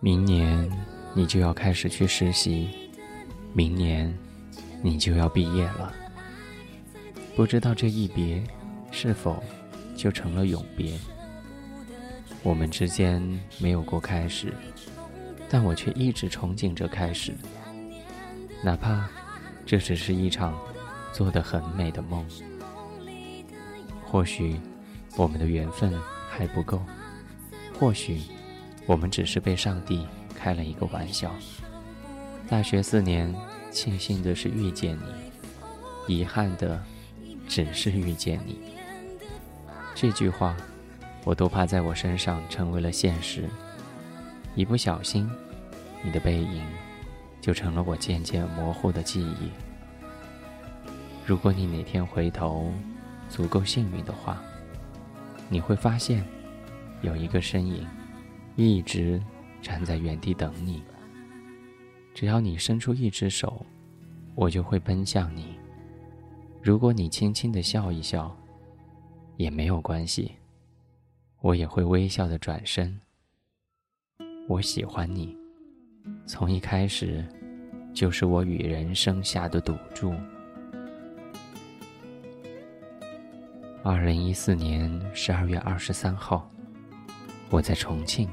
明年你就要开始去实习，明年你就要毕业了。不知道这一别是否就成了永别？我们之间没有过开始，但我却一直憧憬着开始，哪怕这只是一场做得很美的梦。或许我们的缘分还不够，或许。我们只是被上帝开了一个玩笑。大学四年，庆幸的是遇见你，遗憾的只是遇见你。这句话，我都怕在我身上成为了现实。一不小心，你的背影就成了我渐渐模糊的记忆。如果你哪天回头，足够幸运的话，你会发现有一个身影。一直站在原地等你。只要你伸出一只手，我就会奔向你。如果你轻轻的笑一笑，也没有关系，我也会微笑的转身。我喜欢你，从一开始就是我与人生下的赌注。二零一四年十二月二十三号，我在重庆。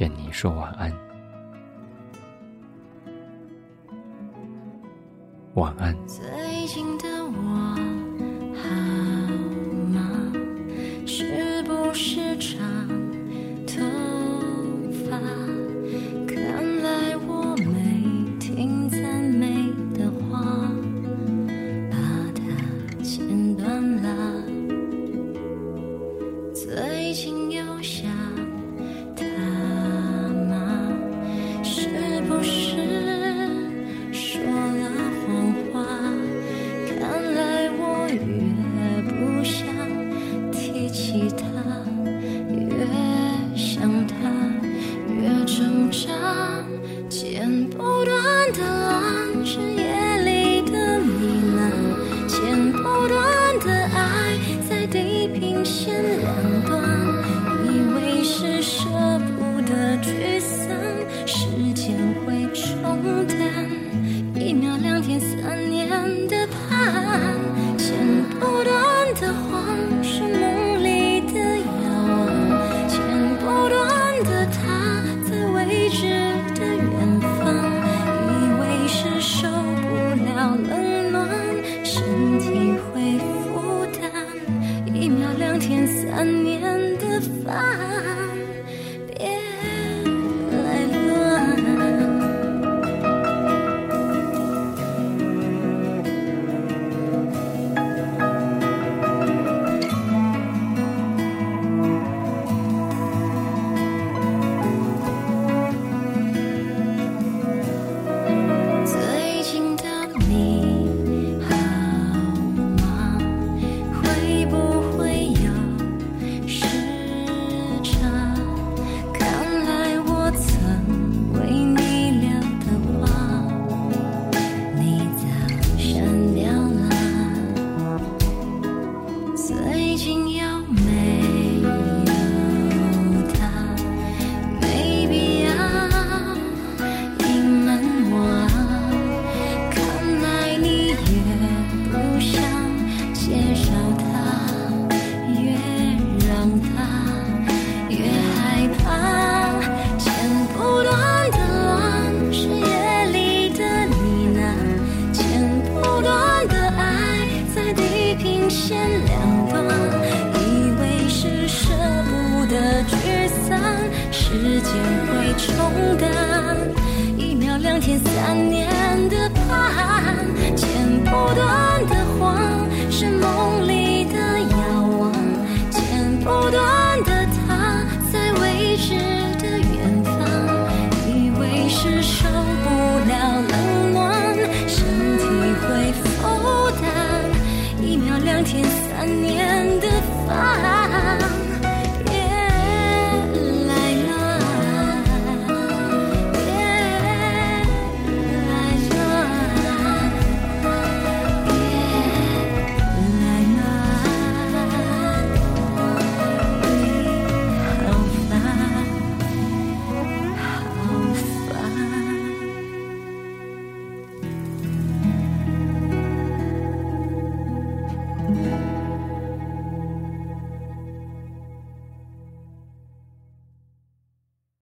跟你说晚安，晚安。断的岸是夜里的呢喃剪不断的爱在地平线两线两端，以为是舍不得聚散，时间会冲淡，一秒两天三年。a